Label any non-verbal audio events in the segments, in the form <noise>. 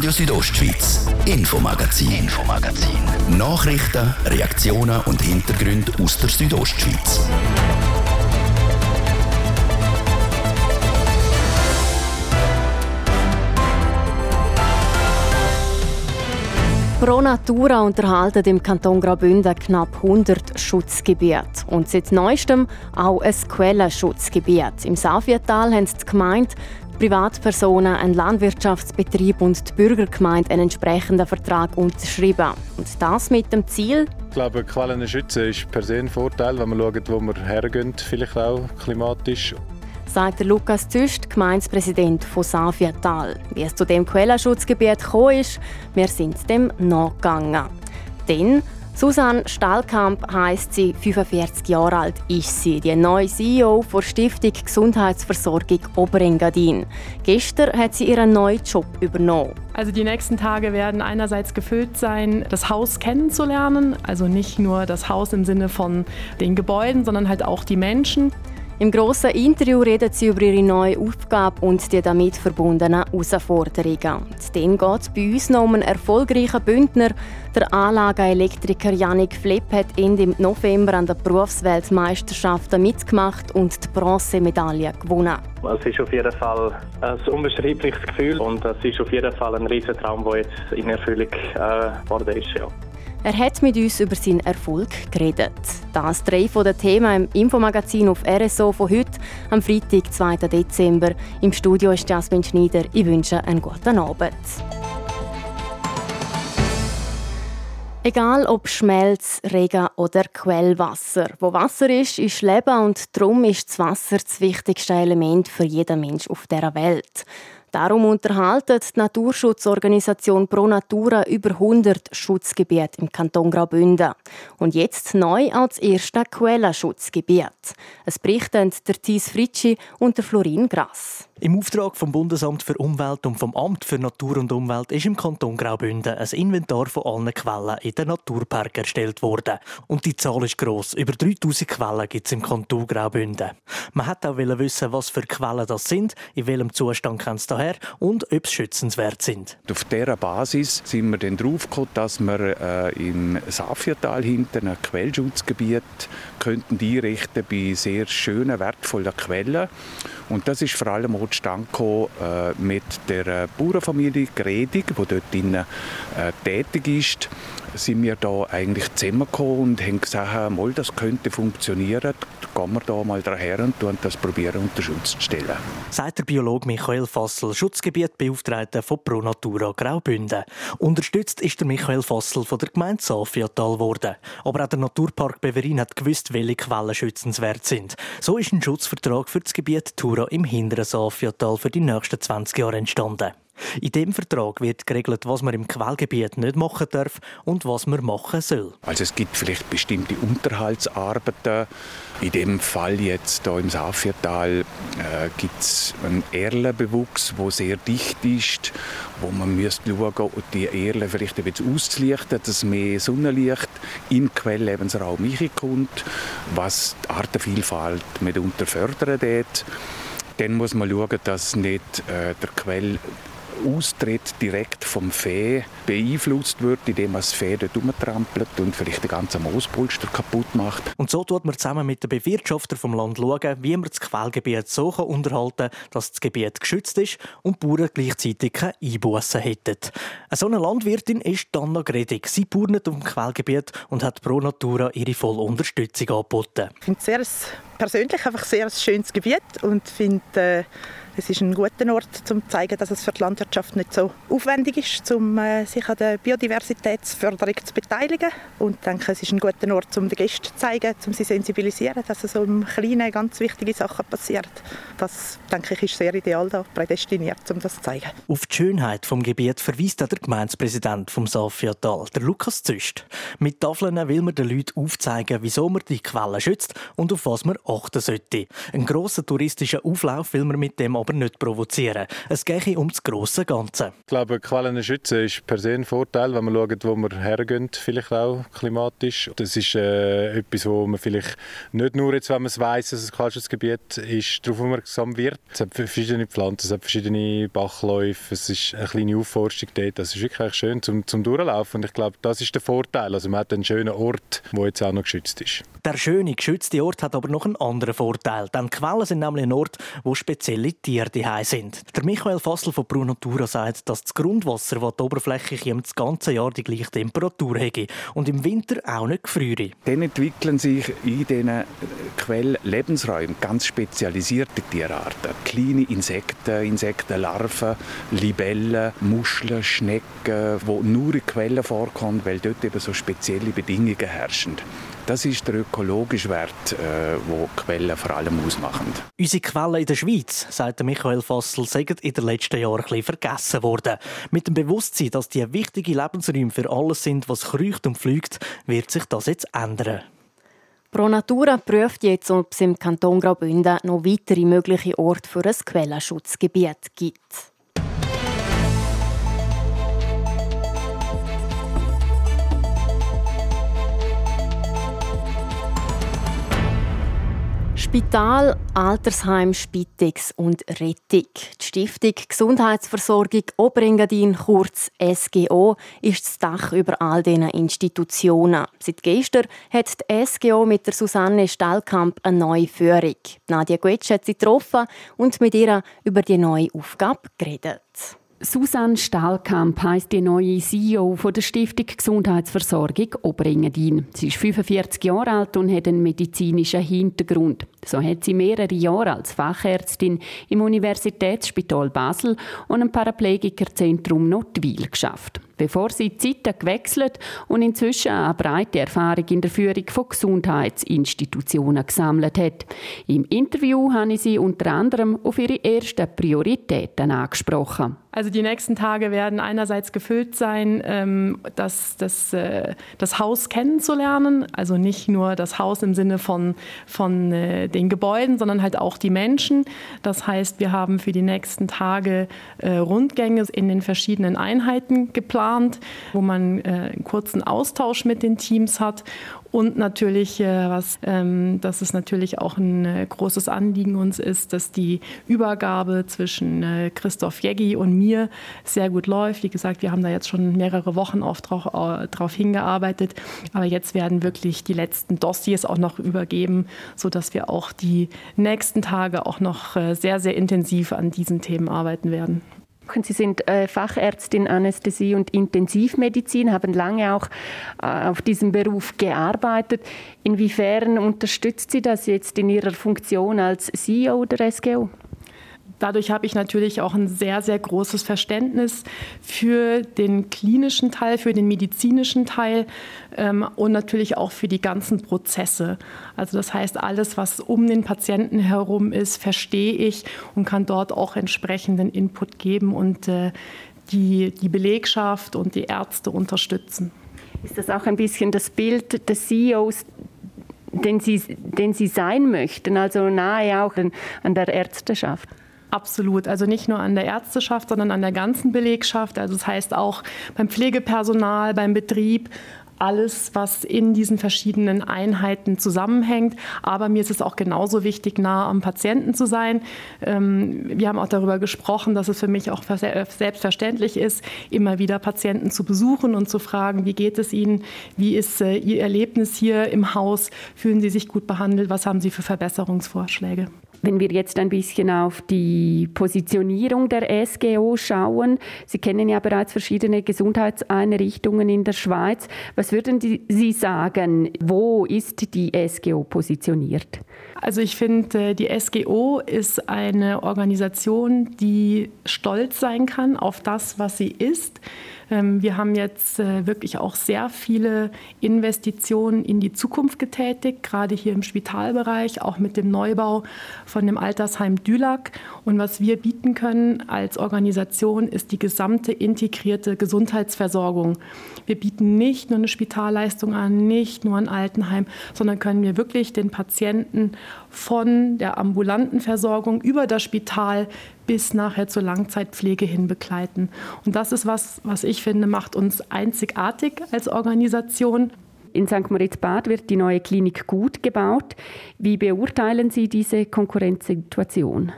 Radio Südostschweiz, Infomagazin, Infomagazin. Nachrichten, Reaktionen und Hintergründe aus der Südostschweiz. Pro Natura unterhalten im Kanton Graubünden knapp 100 Schutzgebiete. Und seit neuestem auch ein Quellenschutzgebiet. Im Safietal haben die Gemeinde, Privatpersonen, ein Landwirtschaftsbetrieb und die Bürgergemeinde einen entsprechenden Vertrag unterschrieben. Und das mit dem Ziel, ich glaube, Quellen schützen ist per se ein Vorteil, wenn man schaut, wo wir hergehen, vielleicht auch klimatisch sagt Lukas Züst, Gemeindepräsident von Safiatal. Wie es zu dem Quellenschutzgebiet gekommen ist, wir sind dem nachgegangen. Denn Susanne Stahlkamp heisst sie, 45 Jahre alt ist sie, die neue CEO der Stiftung Gesundheitsversorgung Oberengadin. Gestern hat sie ihren neuen Job übernommen. Also die nächsten Tage werden einerseits gefüllt sein, das Haus kennenzulernen, also nicht nur das Haus im Sinne von den Gebäuden, sondern halt auch die Menschen. Im grossen Interview redet sie über ihre neue Aufgabe und die damit verbundenen Herausforderungen. Dann geht es bei uns noch um einen erfolgreichen Bündner. Der Anlagenelektriker Janik Flipp hat Ende November an der Berufsweltmeisterschaften mitgemacht und die Bronzemedaille gewonnen. Es ist auf jeden Fall ein unbeschreibliches Gefühl und es ist auf jeden Fall ein Riesentraum, der jetzt in Erfüllung äh, worden ist. Ja. Er hat mit uns über seinen Erfolg geredet. Das drei von den Themen im Infomagazin auf RSO von heute, am Freitag, 2. Dezember. Im Studio ist Jasmin Schneider. Ich wünsche einen guten Abend. Egal ob Schmelz, Regen oder Quellwasser. Wo Wasser ist, ist Leben und darum ist das Wasser das wichtigste Element für jeden Mensch auf der Welt. Darum unterhaltet die Naturschutzorganisation Pro Natura über 100 Schutzgebiete im Kanton Graubünden. Und jetzt neu als erste Quellenschutzgebiet. Es berichten der Thies Fritschi und der Florin Grass. Im Auftrag vom Bundesamt für Umwelt und vom Amt für Natur und Umwelt ist im Kanton Graubünden ein Inventar von allen Quellen in den Naturpark erstellt worden. Und die Zahl ist gross. Über 3000 Quellen gibt es im Kanton Graubünden. Man hat auch wissen, was für Quellen das sind, in welchem Zustand kommen sie daher und ob sie schützenswert sind. Auf dieser Basis sind wir dann draufgekommen, dass wir äh, im Safiertal hinten ein Quellschutzgebiet könnten einrichten bei sehr schönen, wertvollen Quellen. Und das ist vor allem auch zustande äh, mit der Bauernfamilie Gredig, die dort drinnen, äh, tätig ist sind wir da eigentlich zusammengekommen und haben gesagt, mal, das könnte funktionieren, gehen wir da mal daher und das probieren unter Schutz zu stellen. Sagt der Biologe Michael Fassel, Schutzgebietbeauftragter von Pro Natura Graubünden. Unterstützt ist der Michael Fassel von der Gemeinde Safiatal worden. Aber auch der Naturpark Beverin hat gewusst, welche Quellen schützenswert sind. So ist ein Schutzvertrag für das Gebiet Tura im hinteren Safiatal für die nächsten 20 Jahre entstanden. In dem Vertrag wird geregelt, was man im Quellgebiet nicht machen darf und was man machen soll. Also es gibt vielleicht bestimmte Unterhaltsarbeiten. In dem Fall jetzt hier im Safiertal äh, gibt es einen Erlenbewuchs, der sehr dicht ist, wo man müsste schauen, die Erlen vielleicht ein bisschen auszulichten, dass mehr Sonnenlicht in den Quelllebensraum kommt, was die Artenvielfalt mitunter fördern wird. Dann muss man schauen, dass nicht äh, der Quell Austritt direkt vom Fee beeinflusst wird, indem man das Fee dort umtrampelt und vielleicht den ganzen Moospolster kaputt macht. Und so tut man zusammen mit den Bewirtschaftern vom Land schauen, wie man das Quellgebiet so unterhalten kann, dass das Gebiet geschützt ist und die Bauern gleichzeitig keine Einbussen hätten. Eine solche Landwirtin ist Dana Gredig. Sie bauert auf dem Quellgebiet und hat Pro Natura ihre volle Unterstützung angeboten. Ich finde es sehr persönlich einfach sehr ein schönes Gebiet und finde äh, es ist ein guter Ort, um zu zeigen, dass es für die Landwirtschaft nicht so aufwendig ist, um äh, sich an der Biodiversitätsförderung zu beteiligen. Und ich denke, es ist ein guter Ort, um den Gästen zu zeigen, um sie zu sensibilisieren, dass so im Kleinen ganz wichtige Sachen passieren. Das, denke ich, ist sehr ideal da, prädestiniert, um das zu zeigen. Auf die Schönheit des Gebiets verweist der Gemeindepräsident vom Safiatal, der Lukas Züst. Mit Tafeln will man den Leuten aufzeigen, wieso man die Quellen schützt und auf was man achten sollte. Ein grosser touristischer Auflauf will man mit dem aber aber nicht provozieren. Es gehe um das grosse Ganze. Ich glaube, Quellen schützen ist per se ein Vorteil, wenn man schaut, wo wir hergehen, vielleicht auch klimatisch. Das ist äh, etwas, wo man vielleicht nicht nur jetzt, wenn man es weiss, dass es ein Kaltschutzgebiet ist, darauf aufmerksam wird. Es hat verschiedene Pflanzen, es hat verschiedene Bachläufe, es ist eine kleine Aufforstung dort. Das ist wirklich schön zum, zum Durchlaufen und ich glaube, das ist der Vorteil. Also man hat einen schönen Ort, der jetzt auch noch geschützt ist. Der schöne, geschützte Ort hat aber noch einen anderen Vorteil. Denn Quellen sind nämlich ein Ort, wo spezielle Tiere daheim sind. Der Michael Fassel von Brunatura sagt, dass das Grundwasser, das die Oberfläche das ganze Jahr die gleiche Temperatur hat und im Winter auch nicht gefriere. Dann entwickeln sich in diesen Quellen Lebensräumen ganz spezialisierte Tierarten. Kleine Insekten, Insektenlarven, Libellen, Muscheln, Schnecken, die nur in Quellen vorkommen, weil dort eben so spezielle Bedingungen herrschen. Das ist der ökologische Wert, äh, wo Quellen vor allem ausmachen. Unsere Quellen in der Schweiz, sagt Michael Fassel, sind in den letzten Jahren ein bisschen vergessen worden. Mit dem Bewusstsein, dass die wichtige Lebensräume für alles sind, was kreucht und fliegt, wird sich das jetzt ändern. Pro Natura prüft jetzt, ob es im Kanton Graubünden noch weitere mögliche Orte für ein Quellenschutzgebiet gibt. Spital, Altersheim, Spitex und Rettung. Die Stiftung Gesundheitsversorgung Oberengadin, kurz SGO, ist das Dach über all diesen Institutionen. Seit gestern hat die SGO mit der Susanne Stallkamp eine neue Führung. Nadia Guetsch hat sie getroffen und mit ihr über die neue Aufgabe geredet. Susanne Stahlkamp heisst die neue CEO von der Stiftung Gesundheitsversorgung Oberengadin. Sie ist 45 Jahre alt und hat einen medizinischen Hintergrund. So hat sie mehrere Jahre als Fachärztin im Universitätsspital Basel und im Paraplegikerzentrum Notwil geschafft bevor sie Zeiten gewechselt und inzwischen eine breite Erfahrung in der Führung von Gesundheitsinstitutionen gesammelt hat. Im Interview habe ich sie unter anderem auf ihre ersten Prioritäten angesprochen. Also die nächsten Tage werden einerseits gefüllt sein, ähm, das, das, äh, das Haus kennenzulernen. Also nicht nur das Haus im Sinne von, von äh, den Gebäuden, sondern halt auch die Menschen. Das heißt, wir haben für die nächsten Tage äh, Rundgänge in den verschiedenen Einheiten geplant wo man äh, einen kurzen Austausch mit den Teams hat und natürlich, äh, was, ähm, dass es natürlich auch ein äh, großes Anliegen uns ist, dass die Übergabe zwischen äh, Christoph Jeggi und mir sehr gut läuft. Wie gesagt, wir haben da jetzt schon mehrere Wochen drauf, drauf hingearbeitet. Aber jetzt werden wirklich die letzten Dossiers auch noch übergeben, sodass wir auch die nächsten Tage auch noch sehr, sehr intensiv an diesen Themen arbeiten werden. Sie sind äh, Fachärztin Anästhesie und Intensivmedizin, haben lange auch äh, auf diesem Beruf gearbeitet. Inwiefern unterstützt Sie das jetzt in Ihrer Funktion als CEO der SGO? Dadurch habe ich natürlich auch ein sehr, sehr großes Verständnis für den klinischen Teil, für den medizinischen Teil ähm, und natürlich auch für die ganzen Prozesse. Also das heißt, alles, was um den Patienten herum ist, verstehe ich und kann dort auch entsprechenden Input geben und äh, die, die Belegschaft und die Ärzte unterstützen. Ist das auch ein bisschen das Bild des CEOs, den Sie, den Sie sein möchten, also nahe auch an der Ärzteschaft? Absolut. Also nicht nur an der Ärzteschaft, sondern an der ganzen Belegschaft. Also das heißt auch beim Pflegepersonal, beim Betrieb, alles, was in diesen verschiedenen Einheiten zusammenhängt. Aber mir ist es auch genauso wichtig, nah am Patienten zu sein. Ähm, wir haben auch darüber gesprochen, dass es für mich auch selbstverständlich ist, immer wieder Patienten zu besuchen und zu fragen, wie geht es ihnen, wie ist äh, ihr Erlebnis hier im Haus, fühlen sie sich gut behandelt, was haben sie für Verbesserungsvorschläge. Wenn wir jetzt ein bisschen auf die Positionierung der SGO schauen, Sie kennen ja bereits verschiedene Gesundheitseinrichtungen in der Schweiz. Was würden Sie sagen, wo ist die SGO positioniert? Also ich finde, die SGO ist eine Organisation, die stolz sein kann auf das, was sie ist. Ähm, wir haben jetzt äh, wirklich auch sehr viele Investitionen in die Zukunft getätigt, gerade hier im Spitalbereich, auch mit dem Neubau von dem Altersheim Dülac. Und was wir bieten können als Organisation ist die gesamte integrierte Gesundheitsversorgung. Wir bieten nicht nur eine Spitalleistung an, nicht nur ein Altenheim, sondern können wir wirklich den Patienten von der ambulanten Versorgung über das Spital bis nachher zur Langzeitpflege hin begleiten. Und das ist was, was ich finde, macht uns einzigartig als Organisation. In St. Moritz-Bad wird die neue Klinik gut gebaut. Wie beurteilen Sie diese Konkurrenzsituation?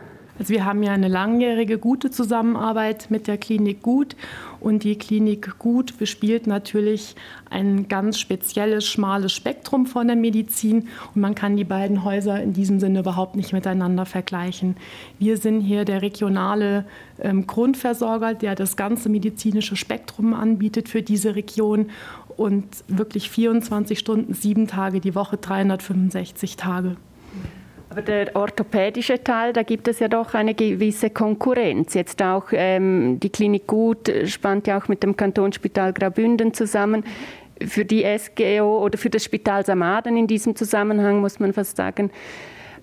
Also wir haben ja eine langjährige gute Zusammenarbeit mit der Klinik Gut und die Klinik Gut bespielt natürlich ein ganz spezielles, schmales Spektrum von der Medizin und man kann die beiden Häuser in diesem Sinne überhaupt nicht miteinander vergleichen. Wir sind hier der regionale ähm, Grundversorger, der das ganze medizinische Spektrum anbietet für diese Region und wirklich 24 Stunden, sieben Tage die Woche, 365 Tage. Aber der orthopädische Teil, da gibt es ja doch eine gewisse Konkurrenz. Jetzt auch ähm, die Klinik Gut spannt ja auch mit dem Kantonsspital Graubünden zusammen. Für die SGO oder für das Spital Samaden in diesem Zusammenhang muss man fast sagen,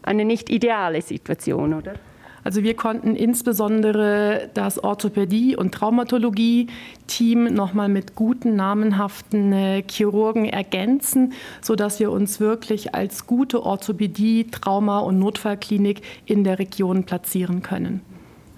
eine nicht ideale Situation, oder? Also wir konnten insbesondere das Orthopädie- und Traumatologie-Team nochmal mit guten, namenhaften äh, Chirurgen ergänzen, sodass wir uns wirklich als gute Orthopädie-, Trauma- und Notfallklinik in der Region platzieren können.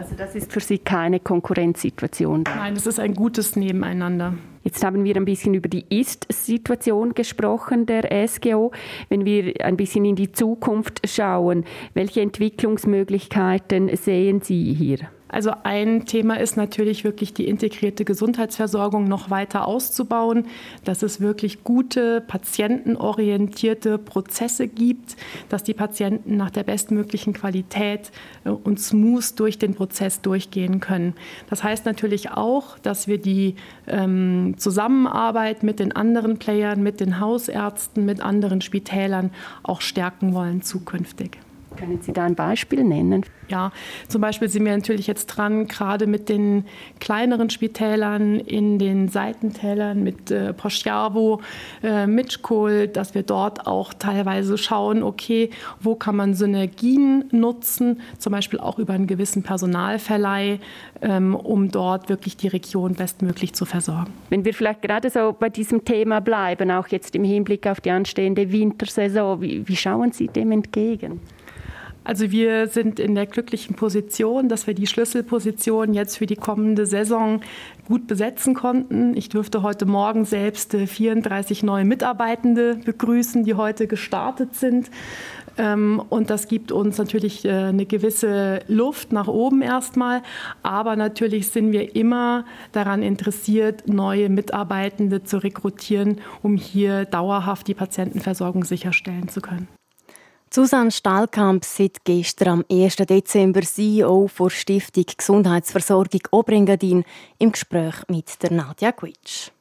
Also das ist für Sie keine Konkurrenzsituation? Nein, es ist ein gutes Nebeneinander. Jetzt haben wir ein bisschen über die Ist-Situation gesprochen der SGO. Wenn wir ein bisschen in die Zukunft schauen, welche Entwicklungsmöglichkeiten sehen Sie hier? Also ein Thema ist natürlich wirklich die integrierte Gesundheitsversorgung noch weiter auszubauen, dass es wirklich gute, patientenorientierte Prozesse gibt, dass die Patienten nach der bestmöglichen Qualität äh, und smooth durch den Prozess durchgehen können. Das heißt natürlich auch, dass wir die ähm, Zusammenarbeit mit den anderen Playern, mit den Hausärzten, mit anderen Spitälern auch stärken wollen zukünftig. Können Sie da ein Beispiel nennen? Ja, zum Beispiel sind wir natürlich jetzt dran, gerade mit den kleineren Spitälern in den Seitentälern, mit äh, Poschiavo, äh, Mitschkohl, dass wir dort auch teilweise schauen, okay, wo kann man Synergien nutzen, zum Beispiel auch über einen gewissen Personalverleih, ähm, um dort wirklich die Region bestmöglich zu versorgen. Wenn wir vielleicht gerade so bei diesem Thema bleiben, auch jetzt im Hinblick auf die anstehende Wintersaison, wie, wie schauen Sie dem entgegen? Also wir sind in der glücklichen Position, dass wir die Schlüsselposition jetzt für die kommende Saison gut besetzen konnten. Ich durfte heute Morgen selbst 34 neue Mitarbeitende begrüßen, die heute gestartet sind. Ähm, und das gibt uns natürlich äh, eine gewisse Luft nach oben erstmal. Aber natürlich sind wir immer daran interessiert, neue Mitarbeitende zu rekrutieren, um hier dauerhaft die Patientenversorgung sicherstellen zu können. Susanne Stahlkamp seit gestern am 1. Dezember CEO der Stiftung Gesundheitsversorgung Obrengadin im Gespräch mit der Nadja Gwitsch.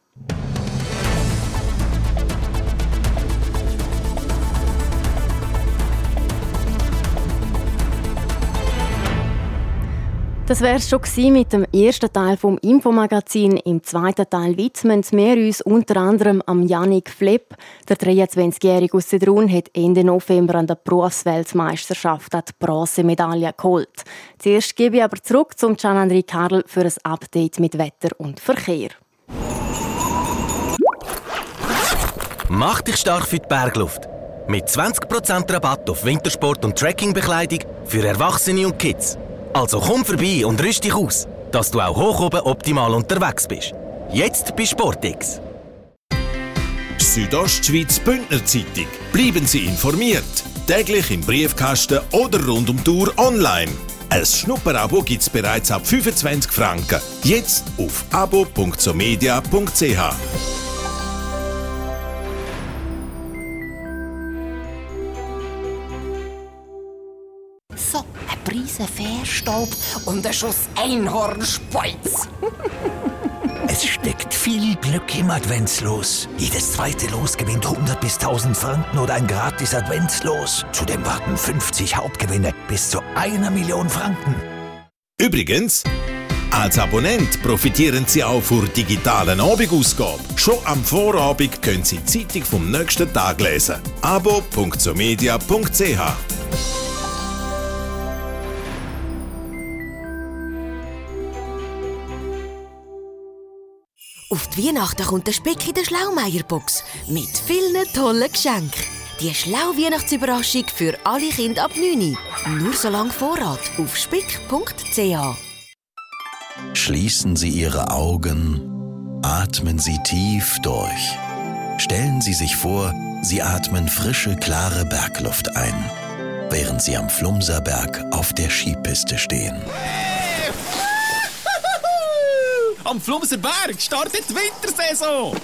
Das wäre es schon mit dem ersten Teil vom Infomagazin. Im zweiten Teil widmen wir uns unter anderem am Yannick Flepp. Der 23-Jährige aus Sedrun hat Ende November an der Berufsweltmeisterschaft die Bronzemedaille geholt. Zuerst gebe ich aber zurück zum Gian-André Karl für ein Update mit Wetter und Verkehr. Mach dich stark für die Bergluft. Mit 20% Rabatt auf Wintersport- und Trekkingbekleidung für Erwachsene und Kids. Also komm vorbei und rüst dich aus, dass du auch hoch oben optimal unterwegs bist. Jetzt bei Sportix. Südostschweiz Bündner Zeitung. Bleiben Sie informiert. Täglich im Briefkasten oder rund um Tour online. Ein Schnupperabo gibt es bereits ab 25 Franken. Jetzt auf abo.somedia.ch. Fährstaub und ein Schuss Einhornspolz. <laughs> Es steckt viel Glück im Adventslos. Jedes zweite Los gewinnt 100 bis 1000 Franken oder ein gratis Adventslos. Zudem warten 50 Hauptgewinne bis zu einer Million Franken. Übrigens, als Abonnent profitieren Sie auch für digitalen Abendausgabe. Schon am Vorabend können Sie die Zeitung vom nächsten Tag lesen. abo.somedia.ch Auf die Weihnachten kommt der Speck in der Schlaumeierbox mit vielen tollen Geschenken. Die schlaue Weihnachtsüberraschung für alle Kinder ab 9 Nur so lange Vorrat auf spick.ch. Schließen Sie Ihre Augen, atmen Sie tief durch. Stellen Sie sich vor, Sie atmen frische, klare Bergluft ein, während Sie am Flumserberg auf der Skipiste stehen. Am Flumserberg startet die Wintersaison!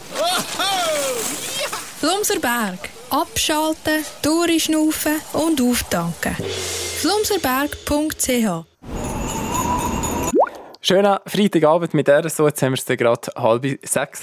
Flumserberg. Abschalten, durchschnaufen und auftanken. flumserberg.ch Schöner Freitagabend mit RSO. Jetzt haben wir es gerade halb sechs.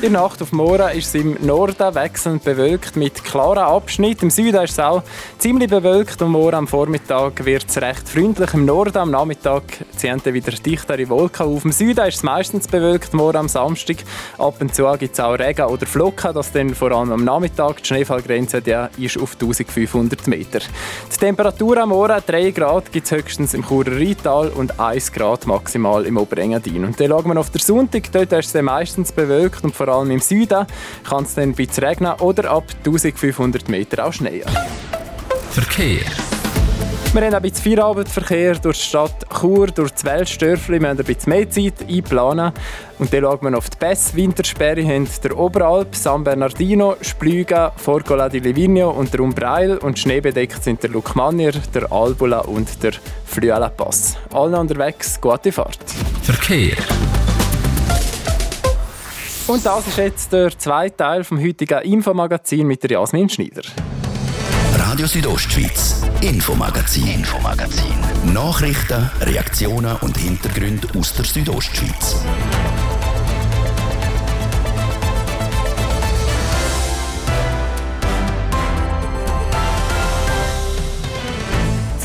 In der Nacht auf morgen ist es im Norden wechselnd bewölkt mit klaren Abschnitten. Im Süden ist es auch ziemlich bewölkt und morgen am Vormittag wird es recht freundlich. Im Norden am Nachmittag ziehen wieder dichtere Wolken auf. Im Süden ist es meistens bewölkt, morgen am Samstag. Ab und zu gibt es auch Regen oder Flocken, das dann vor allem am Nachmittag. Die Schneefallgrenze die ist auf 1500 Meter. Die Temperatur am Morgen 3 Grad gibt es höchstens im Churer Rheintal und 1 Grad maximal im Oberengadin. Und dann schauen wir auf den Sonntag, dort ist es meistens bewölkt und vor vor allem im Süden kann es dann bisschen regnen oder ab 1500 Meter auch schneien. Verkehr. Wir haben ein bisschen Feierabendverkehr durch die Stadt Chur, durch das Weltstörfli. Wir haben ein bisschen mehr Zeit einplanen. Und dann schauen wir auf die Pässe. Wintersperre haben der Oberalp, San Bernardino, Splüga, Forgola di Livigno und der Umbreil. Und schneebedeckt sind der Lukmanier, der Albula und der Flüela Pass. Alle unterwegs, gute Fahrt. Verkehr. Und das ist jetzt der zweite Teil vom heutigen Infomagazin mit der Jasmin Schneider. Radio Südostschweiz, Infomagazin, Infomagazin. Nachrichten, Reaktionen und Hintergründe aus der Südostschweiz.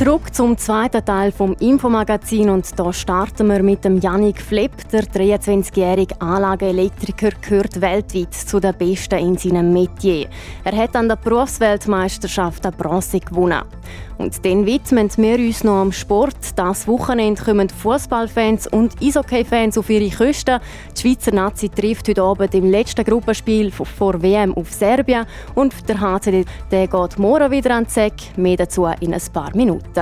Zurück zum zweiten Teil vom Infomagazin und da starten wir mit dem Yannick Flepp. Der 23-jährige Anlageelektriker gehört weltweit zu den Besten in seinem Metier. Er hat an der Berufsweltmeisterschaft eine Bronze gewonnen. Und dann widmen wir uns noch am Sport. Das Wochenende kommen Fußballfans und Eishockey-Fans auf ihre Küste. Die Schweizer Nazi trifft heute Abend im letzten Gruppenspiel vor WM auf Serbien. Und der HCD der geht morgen wieder an den Sack. Mehr dazu in ein paar Minuten.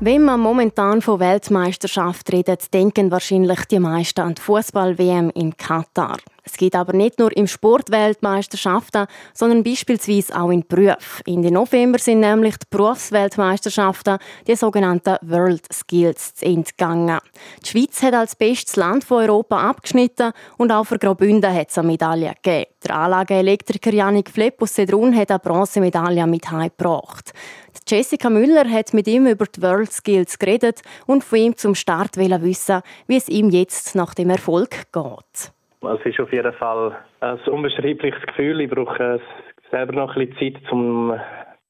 Wenn man momentan von Weltmeisterschaft redet, denken wahrscheinlich die meisten an die Fußball-WM in Katar. Es geht aber nicht nur im Sport Weltmeisterschaften, sondern beispielsweise auch in Berufen. In den November sind nämlich die Berufsweltmeisterschaften, die sogenannten World Skills, entgangen. Die Schweiz hat als bestes Land von Europa abgeschnitten und auch für Graubünden hat es eine Medaille gegeben. Der Anlageelektriker Janik Flepp aus Sedrun hat eine Bronzemedaille mit heimgebracht. Jessica Müller hat mit ihm über die World Skills geredet und von ihm zum Start wissen, wie es ihm jetzt nach dem Erfolg geht. Es ist auf jeden Fall ein unbeschreibliches Gefühl. Ich brauche selber noch ein bisschen Zeit, um,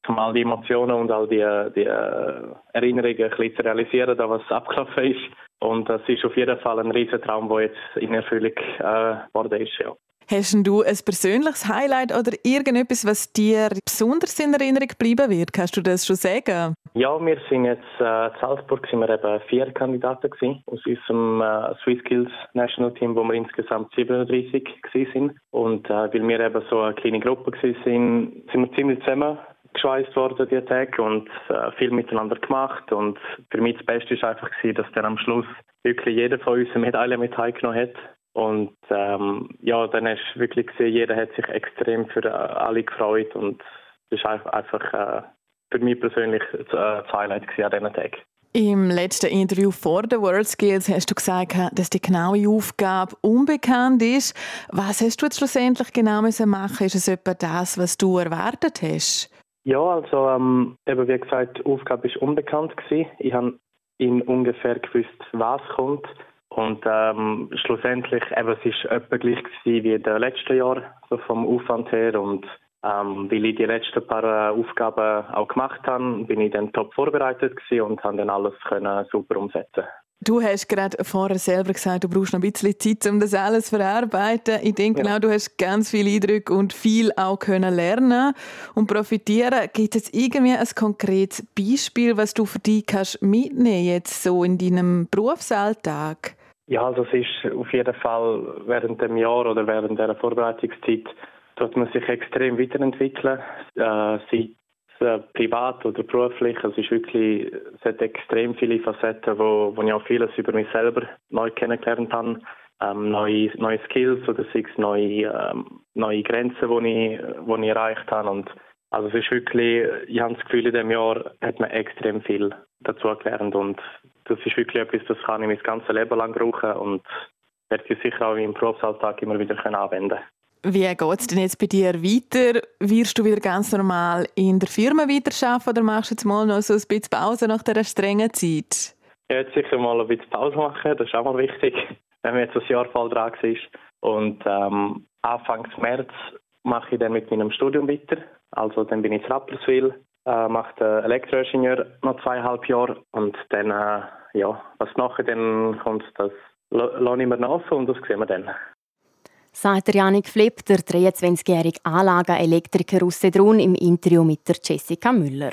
um all die Emotionen und all die, die Erinnerungen ein bisschen zu realisieren, was abgelaufen ist. Und das ist auf jeden Fall ein Riesentraum, der jetzt in Erfüllung äh, geworden ist. Ja. Hast du ein persönliches Highlight oder irgendetwas, was dir besonders in Erinnerung geblieben wird? Kannst du das schon sagen? Ja, wir sind jetzt äh, in Salzburg sind wir eben vier Kandidaten gewesen, aus unserem äh, Swiss Skills National Team, wo wir insgesamt 37 sind. Und äh, weil wir eben so eine kleine Gruppe gewesen sind, sind wir ziemlich zusammen geschweißt worden, die Tage, und äh, viel miteinander gemacht. Und für mich das Beste war einfach, gewesen, dass dann am Schluss wirklich jeder von uns eine Medaille mit heimgenommen hat. Und ähm, ja, dann hast du wirklich gesehen, jeder hat sich extrem für äh, alle gefreut und das war einfach äh, für mich persönlich äh, das Highlight an diesem Tag. Im letzten Interview vor den World Skills hast du gesagt, dass die genaue Aufgabe unbekannt ist. Was hast du jetzt schlussendlich genau müssen machen? Ist es etwa das, was du erwartet hast? Ja, also ähm, eben wie gesagt, die Aufgabe ist unbekannt gewesen. Ich habe in ungefähr gewusst, was kommt. Und ähm, schlussendlich, eben, es ist etwa gleich wie in den letzten Jahren, so vom Aufwand her. Und Ähm, weil ich die letzten paar äh, Aufgaben auch gemacht habe, bin ich dann top vorbereitet und habe dann alles können super umsetzen. Du hast gerade vorher selber gesagt, du brauchst noch ein bisschen Zeit, um das alles zu verarbeiten. Ich denke ja. genau, du hast ganz viele Eindrücke und viel auch können lernen und profitieren. Gibt es irgendwie ein konkretes Beispiel, was du für dich kannst mitnehmen jetzt so in deinem Berufsalltag? Ja, also ist auf jeden Fall während dem Jahr oder während der Vorbereitungszeit dort man sich extrem weiterentwickeln, äh, sei äh, privat oder beruflich. Es ist wirklich, es hat extrem viele Facetten, wo, wo ich auch vieles über mich selber neu kennengelernt habe. Ähm, neue, neue Skills oder sei es neue, ähm, neue Grenzen, die ich, ich erreicht habe. Und also es ist wirklich, ich habe das Gefühl, in diesem Jahr hat man extrem viel dazu gelernt und das ist wirklich etwas, das kann ich mein ganzes Leben lang brauchen und werde ich sicher auch im Berufsalltag immer wieder anwenden können. Wie geht es denn jetzt bei dir weiter? Wirst du wieder ganz normal in der Firma weiterarbeiten oder machst du jetzt mal noch so ein bisschen Pause nach dieser strengen Zeit? Ich werde sicher mal ein bisschen Pause machen, das ist auch mal wichtig, <laughs> wenn man jetzt ein Jahr voll dran ist. Und ähm, Anfang März mache ich dann mit meinem Studium weiter. Also dann bin ich in Rapperswil, äh, mache den Elektroingenieur noch zweieinhalb Jahre und dann, äh, ja, was nachher dann kommt, das lasse ich mir offen und das sehen wir dann sagt Janik Flipp, der 23-jährige Anlagenelektriker aus Sedrun im Interview mit der Jessica Müller.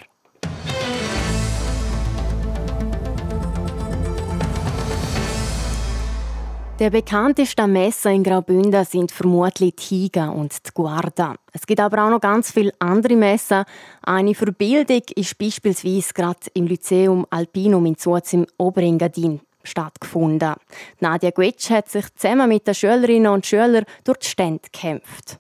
Der bekannteste Messer in Graubünden sind vermutlich die Higa und die Guarda. Es gibt aber auch noch ganz viele andere Messer. Eine Verbildung ist beispielsweise gerade im Lyzeum Alpinum in Zuz im Oberengadin stattgefunden. Nadia Gwitsch hat sich zusammen mit den Schülerinnen und Schülern durch die Stände gekämpft.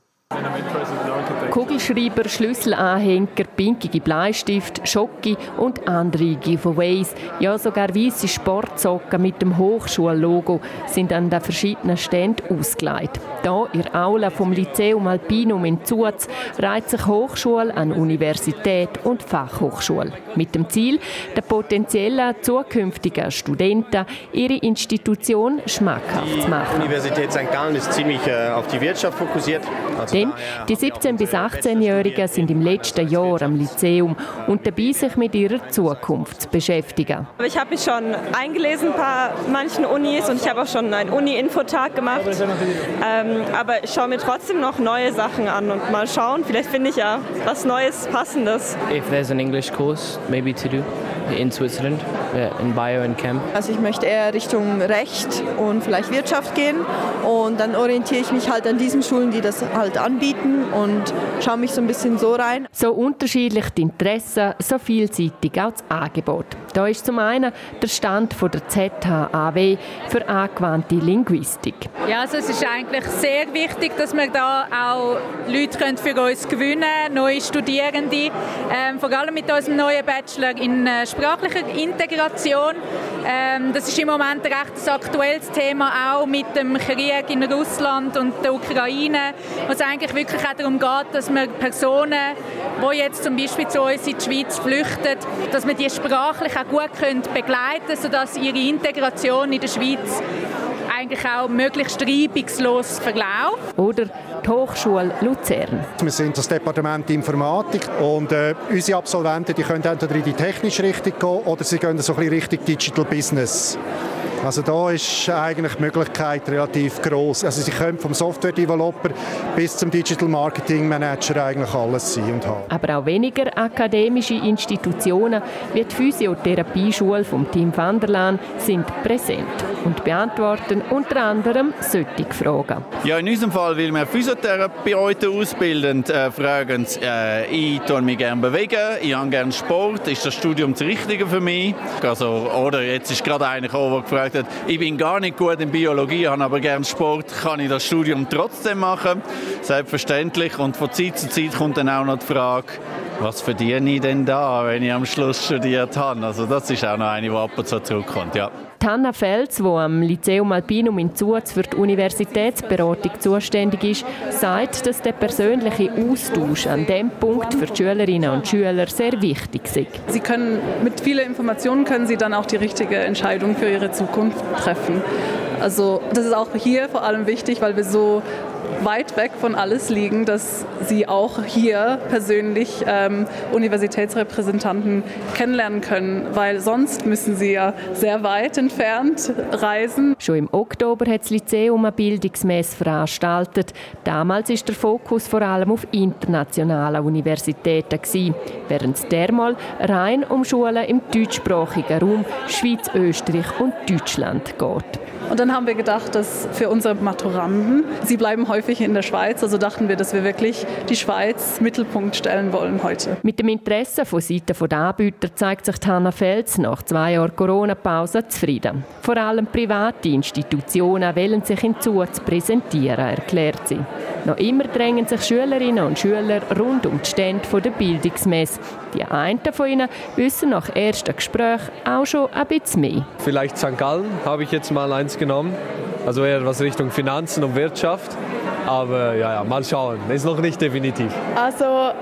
Kugelschreiber, Schlüsselanhänger, pinkige Bleistift, Schocke und andere Giveaways, ja sogar weiße Sportsocken mit dem Hochschullogo sind an den verschiedenen Ständen ausgelegt. Hier in der Aula vom Lyzeum Alpinum in Zuz reiht sich Hochschule an Universität und Fachhochschule. Mit dem Ziel, den potenziellen zukünftigen Studenten ihre Institution schmackhaft zu machen. Die Universität St. Gallen ist ziemlich äh, auf die Wirtschaft fokussiert. Also denn die 17- bis 18-Jährigen sind im letzten Jahr am Lyzeum und dabei, sich mit ihrer Zukunft zu beschäftigen. Ich habe mich schon eingelesen bei manchen Unis und ich habe auch schon einen Uni-Infotag gemacht. Ähm, aber ich schaue mir trotzdem noch neue Sachen an und mal schauen, vielleicht finde ich ja was Neues, Passendes. If there's an English course, maybe to do in Switzerland, in Bio and Chem. Also ich möchte eher Richtung Recht und vielleicht Wirtschaft gehen und dann orientiere ich mich halt an diesen Schulen, die das halt anbieten und schaue mich so ein bisschen so rein. So unterschiedlich die Interessen, so vielseitig auch das Angebot. Da ist zum einen der Stand von der ZHAW für angewandte Linguistik. Ja, also es ist eigentlich sehr wichtig, dass wir da auch Leute können für uns gewinnen neue Studierende, ähm, vor allem mit unserem neuen Bachelor in äh, sprachlicher Integration. Ähm, das ist im Moment ein recht aktuelles Thema, auch mit dem Krieg in Russland und der Ukraine, wo es eigentlich wirklich auch darum geht, dass wir Personen, die jetzt zum Beispiel zu uns in die Schweiz flüchten, dass wir die sprachlich auch gut können begleiten können, sodass ihre Integration in der Schweiz eigentlich auch möglichst reibungslos verläuft. Oder die Hochschule Luzern. Wir sind das Departement Informatik und äh, unsere Absolventen die können entweder in die technische Richtung gehen oder sie gehen so ein bisschen Richtung Digital Business. Also da ist eigentlich die Möglichkeit relativ groß. Also Sie können vom Software-Developer bis zum Digital Marketing Manager eigentlich alles sein und haben. Aber auch weniger akademische Institutionen wie die Physiotherapieschule vom Team van der Laan sind präsent und beantworten unter anderem solche Fragen. Ja, in unserem Fall, weil wir Physiotherapeuten ausbilden, äh, fragen sie, äh, ich tue mich gerne bewegen, ich habe gerne Sport, ist das Studium das Richtige für mich? Also, oder jetzt ist gerade einer gekommen, der gefragt gesagt hat, ich bin gar nicht gut in Biologie, habe aber gerne Sport, kann ich das Studium trotzdem machen? Selbstverständlich. Und von Zeit zu Zeit kommt dann auch noch die Frage, was verdiene ich denn da, wenn ich am Schluss studiert habe? Also das ist auch noch eine, die ab und zu zurückkommt, ja. Hanna Fels, die am Lyceum Alpinum in Zuz für die Universitätsberatung zuständig ist, sagt, dass der persönliche Austausch an diesem Punkt für die Schülerinnen und Schüler sehr wichtig ist. Sie können mit vielen Informationen können Sie dann auch die richtige Entscheidung für Ihre Zukunft treffen. Also das ist auch hier vor allem wichtig, weil wir so weit weg von alles liegen, dass sie auch hier persönlich ähm, Universitätsrepräsentanten kennenlernen können, weil sonst müssen sie ja sehr weit entfernt reisen. Schon im Oktober hat das Lyzeum eine Bildungsmesse veranstaltet. Damals ist der Fokus vor allem auf internationalen Universitäten gewesen, während dermal rein um Schulen im deutschsprachigen Raum Schweiz, Österreich und Deutschland geht. Und dann haben wir gedacht, dass für unsere Maturanden, sie bleiben häufig in der Schweiz, also dachten wir, dass wir wirklich die Schweiz Mittelpunkt stellen wollen heute. Mit dem Interesse von Seiten der Anbieter zeigt sich Hanna Fels nach zwei Jahren Corona-Pause zufrieden. Vor allem private Institutionen wollen sich hinzu zu präsentieren, erklärt sie. Noch immer drängen sich Schülerinnen und Schüler rund um die Stände der Bildungsmesse. Die einen von ihnen wissen nach ersten Gespräch auch schon ein bisschen mehr. Vielleicht St. Gallen habe ich jetzt mal eins genommen. Also eher was Richtung Finanzen und Wirtschaft. Aber ja, ja, mal schauen. Ist noch nicht definitiv. Also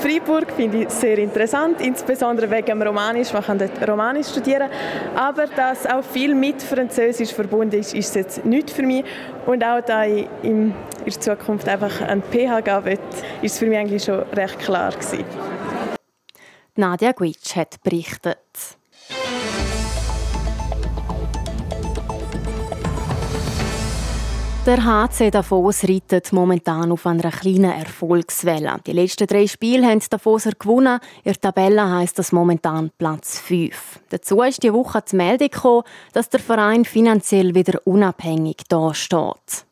Freiburg finde ich sehr interessant, insbesondere wegen dem Romanisch. Man kann dort Romanisch studieren. Aber dass auch viel mit Französisch verbunden ist, ist jetzt nicht für mich. Und auch da ich in der Zukunft einfach ein PH gehen will, ist es für mich eigentlich schon recht klar gewesen. Nadia Guitsch hat berichtet. Der HC Davos reitet momentan auf einer kleinen Erfolgswelle. Die letzten drei Spiele haben die Davoser gewonnen. In der Tabelle heisst das momentan Platz 5. Dazu ist die Woche die Meldung gekommen, dass der Verein finanziell wieder unabhängig dasteht.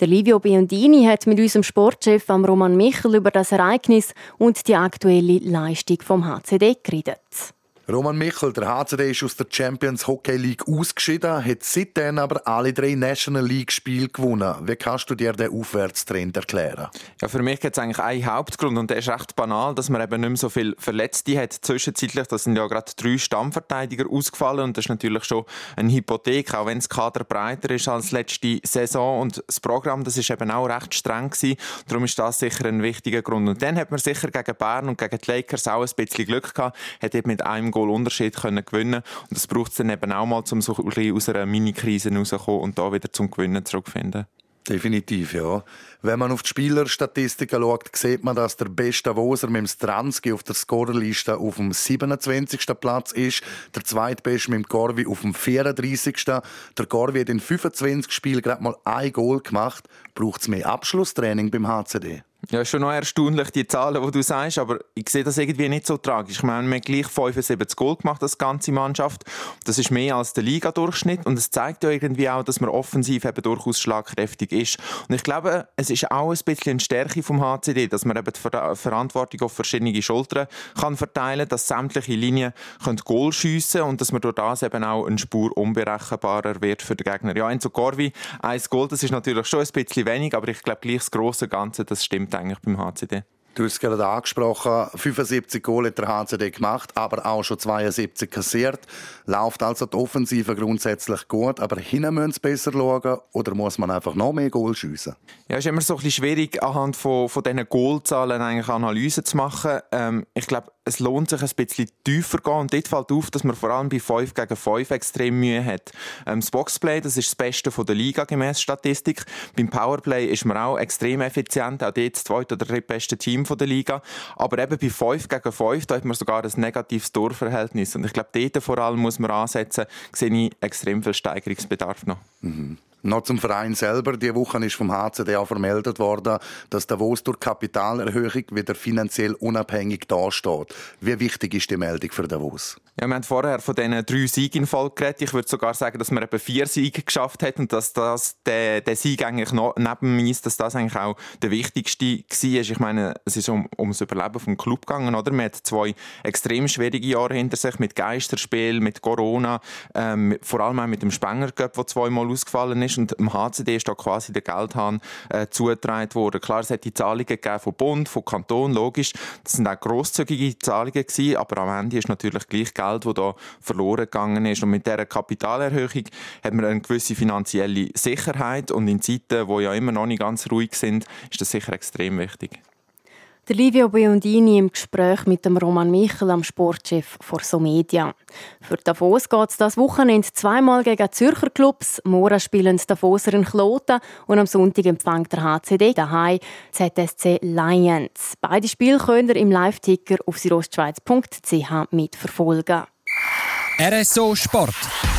Der Livio Biondini hat mit unserem Sportchef Roman Michel über das Ereignis und die aktuelle Leistung vom HCD geredet. Roman Michel, der HCD ist aus der Champions Hockey League ausgeschieden, hat seitdem aber alle drei National League Spiele gewonnen. Wie kannst du dir den Aufwärtstrend erklären? Ja, für mich gibt es eigentlich einen Hauptgrund und der ist recht banal, dass man eben nicht mehr so viele Verletzte hat. Zwischenzeitlich, da sind ja gerade drei Stammverteidiger ausgefallen und das ist natürlich schon eine Hypothek, auch wenn das Kader breiter ist als letzte Saison und das Programm, das ist eben auch recht streng gewesen. Darum ist das sicher ein wichtiger Grund. Und dann hat man sicher gegen Bern und gegen die Lakers auch ein bisschen Glück gehabt, hat eben mit einem Goal Unterschied können gewinnen Und das braucht es dann eben auch mal, um so ein bisschen aus einer Mini-Krise rauszukommen und da wieder zum Gewinnen zurückzufinden. Definitiv, ja. Wenn man auf die Spielerstatistiken schaut, sieht man, dass der beste Woser mit dem Stransky auf der Scorerliste auf dem 27. Platz ist, der zweitbeste mit dem Gorvi auf dem 34. Der Gorvi hat in 25 Spielen gerade mal ein Goal gemacht. Braucht es mehr Abschlusstraining beim HCD? Ja, schon noch erstaunlich, die Zahlen, die du sagst, aber ich sehe das irgendwie nicht so tragisch. Ich meine, wir haben gleich 75 Goal gemacht, das ganze Mannschaft. Das ist mehr als der Liga-Durchschnitt und es zeigt ja irgendwie auch, dass man offensiv eben durchaus schlagkräftig ist. Und ich glaube, es ist auch ein bisschen eine Stärke vom HCD, dass man eben die Verantwortung auf verschiedene Schultern kann verteilen, dass sämtliche Linien können Goal schiessen und dass man durch das eben auch eine Spur unberechenbarer wird für den Gegner. Ja, Enzo Corvi, ein Goal, das ist natürlich schon ein bisschen wenig, aber ich glaube, gleich das große Ganze, das stimmt eigentlich beim HCD. Du hast es gerade angesprochen, 75 Goal hat der HCD gemacht, aber auch schon 72 kassiert. Läuft also die Offensive grundsätzlich gut, aber hinten müssen sie besser schauen oder muss man einfach noch mehr Goal schiessen? Ja, es ist immer so ein bisschen schwierig, anhand von, von diesen Goalzahlen eigentlich Analysen zu machen. Ähm, ich glaube, es lohnt sich ein bisschen tiefer gehen und dort fällt auf, dass man vor allem bei 5 gegen 5 extrem Mühe hat. Ähm, das Boxplay, das ist das Beste von der Liga gemäß Statistik. Beim Powerplay ist man auch extrem effizient, auch dort das zweite oder drittbeste Team von der Liga. Aber eben bei 5 gegen 5, da hat man sogar ein negatives Torverhältnis. Und ich glaube, dort vor allem muss man ansetzen, sehe ich extrem viel Steigerungsbedarf noch. Mhm. Noch zum Verein selber. Die Woche ist vom HCD auch vermeldet worden, dass Davos durch Kapitalerhöhung wieder finanziell unabhängig dasteht. Wie wichtig ist die Meldung für Davos? Ja, wir haben vorher von diesen drei Siegen in Folge geredet. Ich würde sogar sagen, dass man eben vier Siege geschafft hat und dass das, der, der Sieg eigentlich noch, neben mir ist, dass das eigentlich auch der wichtigste war. Ich meine, es ist um, das Überleben vom Club gegangen, oder? Man hat zwei extrem schwierige Jahre hinter sich mit Geisterspiel, mit Corona, ähm, vor allem auch mit dem Spenger Cup, der zweimal ausgefallen ist und im HCD ist da quasi der Geldhahn äh, zugetragen worden. Klar, es hat die Zahlungen gegeben vom Bund, vom Kanton, logisch. Das sind auch grosszügige Zahlungen gewesen, aber am Ende ist natürlich gleich Geld, das da verloren gegangen ist. Und mit dieser Kapitalerhöhung hat man eine gewisse finanzielle Sicherheit und in Zeiten, wo ja immer noch nicht ganz ruhig sind, ist das sicher extrem wichtig. Der Livio Biondini im Gespräch mit dem Roman Michel, am Sportchef von Somedia. Für Davos geht es das Wochenende zweimal gegen Zürcher Clubs. Morgen spielen die Davoser in Kloten und am Sonntag empfängt der HCD daheim ZSC Lions. Beide Spiele könnt ihr im Live-Ticker auf südostschweiz.ch mitverfolgen. RSO Sport.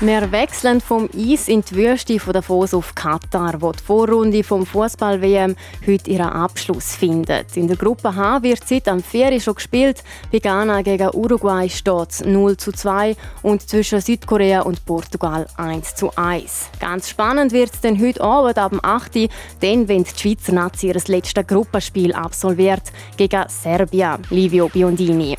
wir wechseln vom Eis in die Wüste von Davos auf Katar, wo die Vorrunde vom Fußball-WM heute ihren Abschluss findet. In der Gruppe H wird seit am 4 schon gespielt. Bei Ghana gegen Uruguay steht es 0 zu 2 und zwischen Südkorea und Portugal 1 zu 1. Ganz spannend wird es dann heute Abend ab dem 8. Uhr, dann wenn die Schweizer Nazi ihr letztes Gruppenspiel absolviert gegen Serbien. Livio Biondini.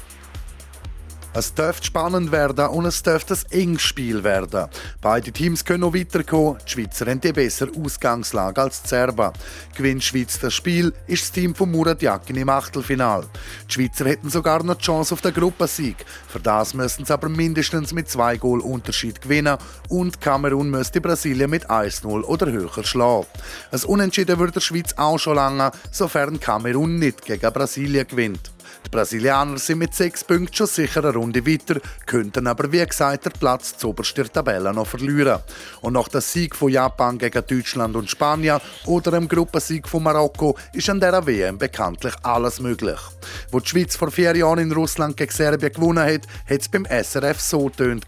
Es dürfte spannend werden und es dürfte ein enges Spiel werden. Beide Teams können noch weiterkommen. Die Schweizer haben die bessere Ausgangslage als die Serben. Gewinnt die Schweiz das Spiel, ist das Team von Murat Yakin im Achtelfinal. Die Schweizer hätten sogar noch die Chance auf den Gruppensieg. Für das müssen sie aber mindestens mit zwei Goal Unterschied gewinnen und Kamerun müsste Brasilien mit 1-0 oder höher schlagen. Es Unentschieden würde der Schweiz auch schon lange, sofern Kamerun nicht gegen Brasilien gewinnt. Die Brasilianer sind mit sechs Punkten schon sicher eine Runde weiter, könnten aber wie gesagt den Platz zuoberst der Tabelle noch verlieren. Und nach dem Sieg von Japan gegen Deutschland und Spanien oder dem Gruppensieg von Marokko ist an dieser WM bekanntlich alles möglich. Wo die Schweiz vor vier Jahren in Russland gegen Serbien gewonnen hat, hat es beim SRF so tönt.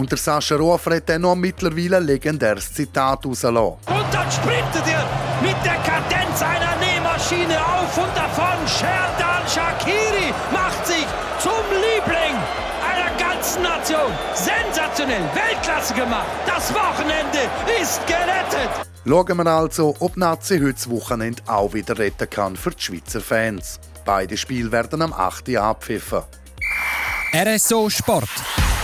Und der Sascha Rofer hat dann noch mittlerweile ein legendäres Zitat rausgelassen. Und dann sprintet er mit der Kadenz einer Nähmaschine auf und davon. Sherdan Shakiri macht sich zum Liebling einer ganzen Nation. Sensationell, Weltklasse gemacht. Das Wochenende ist gerettet. Schauen wir also, ob Nazi heute das Wochenende auch wieder retten kann für die Schweizer Fans. Beide Spiele werden am 8. abpfiffen. RSO Sport.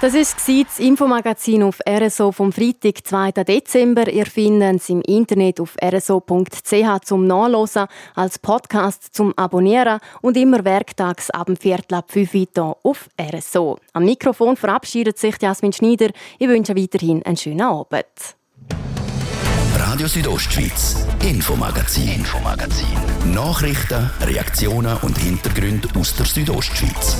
das war das Infomagazin auf RSO vom Freitag, 2. Dezember. Ihr findet es im Internet auf rso.ch zum Nachlesen, als Podcast zum Abonnieren und immer werktags ab dem Viertel ab 5 Uhr auf RSO. Am Mikrofon verabschiedet sich Jasmin Schneider. Ich wünsche weiterhin einen schönen Abend. Radio Südostschweiz, Infomagazin, Infomagazin. Nachrichten, Reaktionen und Hintergründe aus der Südostschweiz.